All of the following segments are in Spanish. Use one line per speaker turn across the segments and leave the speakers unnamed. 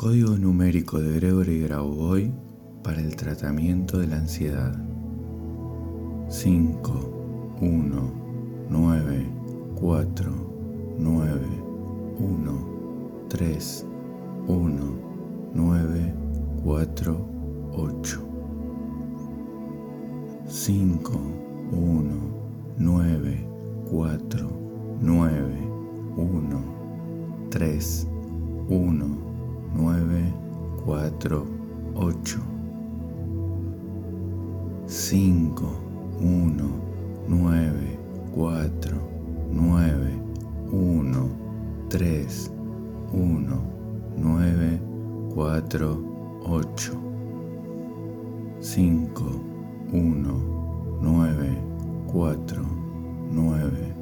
Código numérico de Gregory Grauboy para el tratamiento de la ansiedad. 5, 1, 9, 4, 9, 1, 3, 1, 9, 4, 8. 5, 1, 9, 4, 9, 1, 3, 1, 9, 4, 8. 5, 1, 9, 4, 9, 1, 3, 1, 9, 4, 8. 5, 1, 9, 4, 9,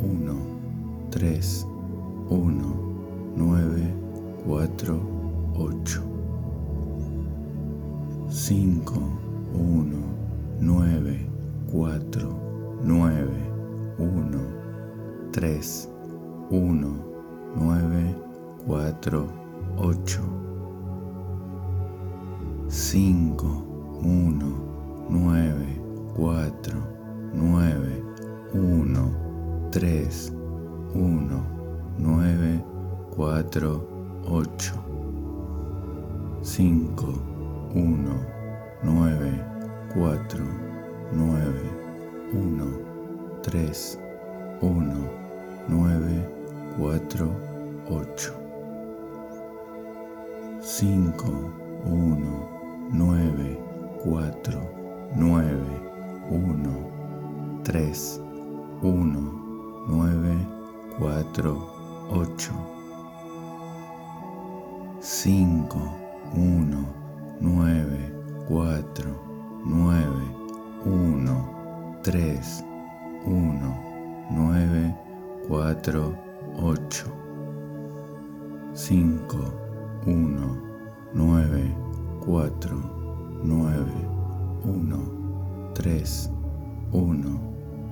1, 3, 1, 9, 4, 9, 1, 3, 1, 9, 4, 8. 5, 1, 9, 4, 9, 1, 3, 1, 9, 4, 8, 5, 1, 9, 4, 9, 1, 3, 1, 9, 4, 8. 5, 1, 9, 4, 9, 1, 3, 1, 9, 4, 8. 5, 1, 9, 4, 9, 1, 3, 1, 9, 4, 8. 5, 1, 9, 4, 9, 1, 3, 1,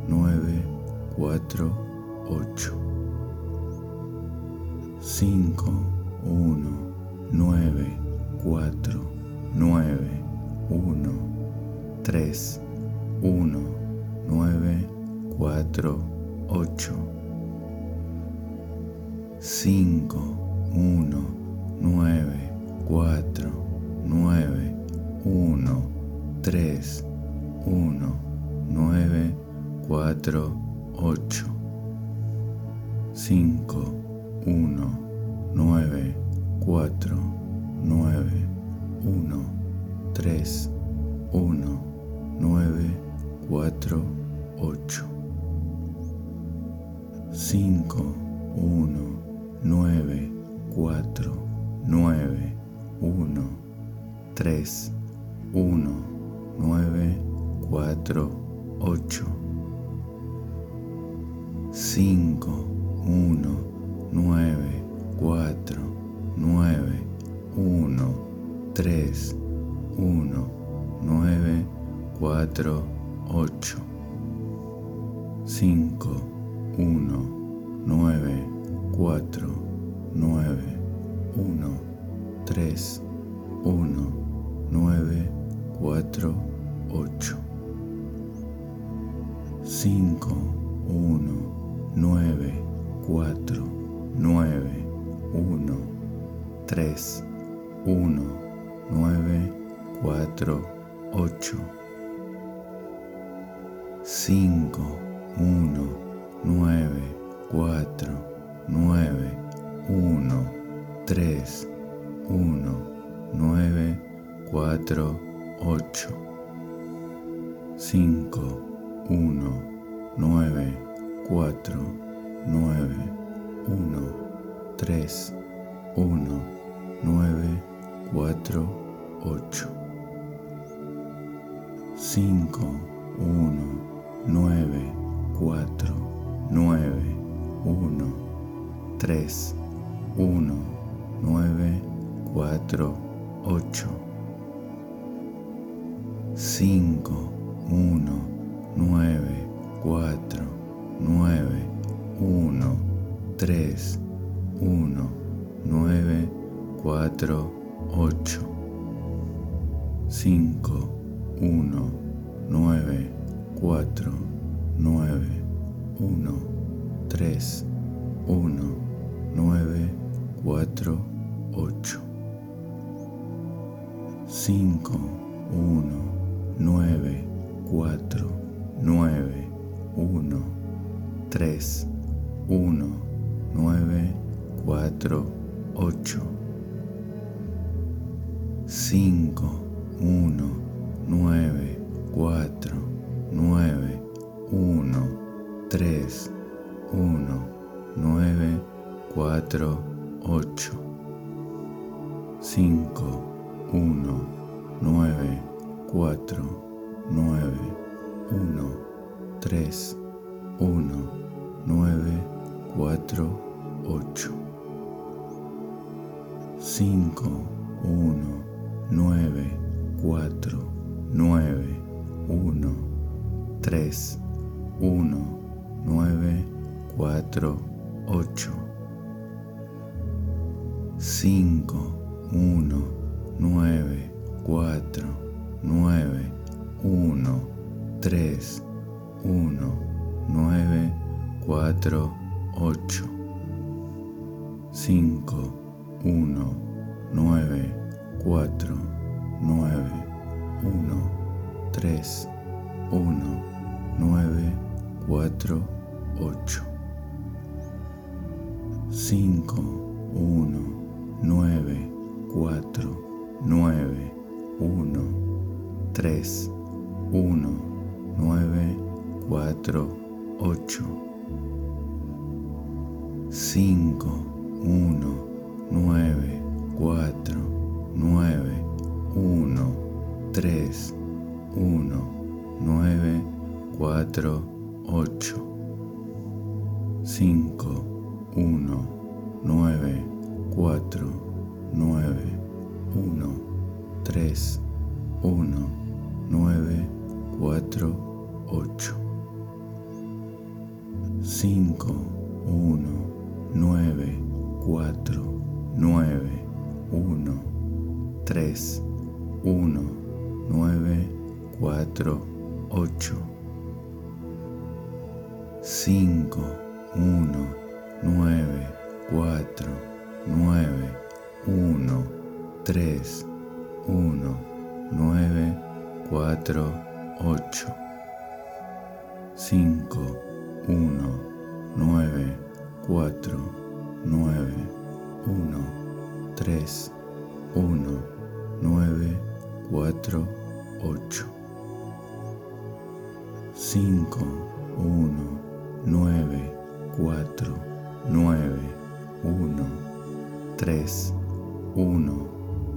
9, 4, 8. 5, 1, 9, 4, 9, 1, 3, 1, 9, 4, 8. 5, 1, 9, 4, 9, 1, 3, 1, 9, 4, 8. 5, 1, 9, 4, 9, 1, 3, 1, 9, 4, 8. 5, 1, 9, 4, 9, 1, 3, 1, 9, 4, 8. 5, 1, 9, 4, 9, 1, 3, 1, 9, 4, 8. 5, 1, 9, 4, 9, 1, 3, 1, 9, 4, 8. 5, 1, 9, 4, 9, 1, 3, 1, 9, 4, 8. 5, 1, 9, 4, 9, 1, 3, 1, 9, 4, 8. 5, 1, 9, 4, 9, 1, 3, 1, 9, 4, 8. 5, 1, 9, 4, 9, 1, 3, 1, 9, 4, 8. 5, 1, 9, 4, 9, 1, 3, 1, 9, 4, 8. 5, 1, 5, 1, 9, 4, 9, 1, 3, 1, 9, 4, 8. 5, 1, 9, 4, 9, 1, 3, 1, 9, 4, 8. 5, 1, nueve, cuatro, nueve, uno, tres, uno, nueve, cuatro, ocho, cinco, uno, nueve, cuatro, nueve, uno, tres, uno, nueve, cuatro, ocho, cinco, uno, nueve, cuatro, nueve, uno, tres, uno, nueve, cuatro, ocho, cinco, uno, nueve, cuatro, nueve, uno, tres, uno, nueve, cuatro, ocho, cinco, uno, nueve, cuatro, nueve, uno, tres, uno, nueve, cuatro, ocho, cinco, uno, nueve, cuatro, nueve, uno, tres, uno, nueve, cuatro, ocho, cinco, uno, nueve, cuatro, nueve, 3, 1, 9, 4, 8. 5, 1, 9, 4, 9, 1, 3, 1, 9, 4, 8. 5, 1, 9, 4, 9, 1, 3, uno, nueve, cuatro, ocho, cinco, uno, nueve, cuatro, nueve, uno, tres, uno, nueve, cuatro, ocho, cinco, uno, nueve, cuatro, nueve, uno, tres, uno,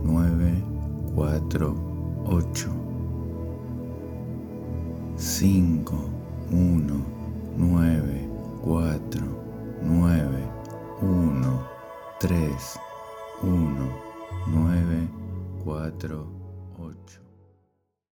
nueve, cuatro, ocho, cinco, uno, nueve, cuatro, nueve, uno, tres, uno, nueve, cuatro, ocho.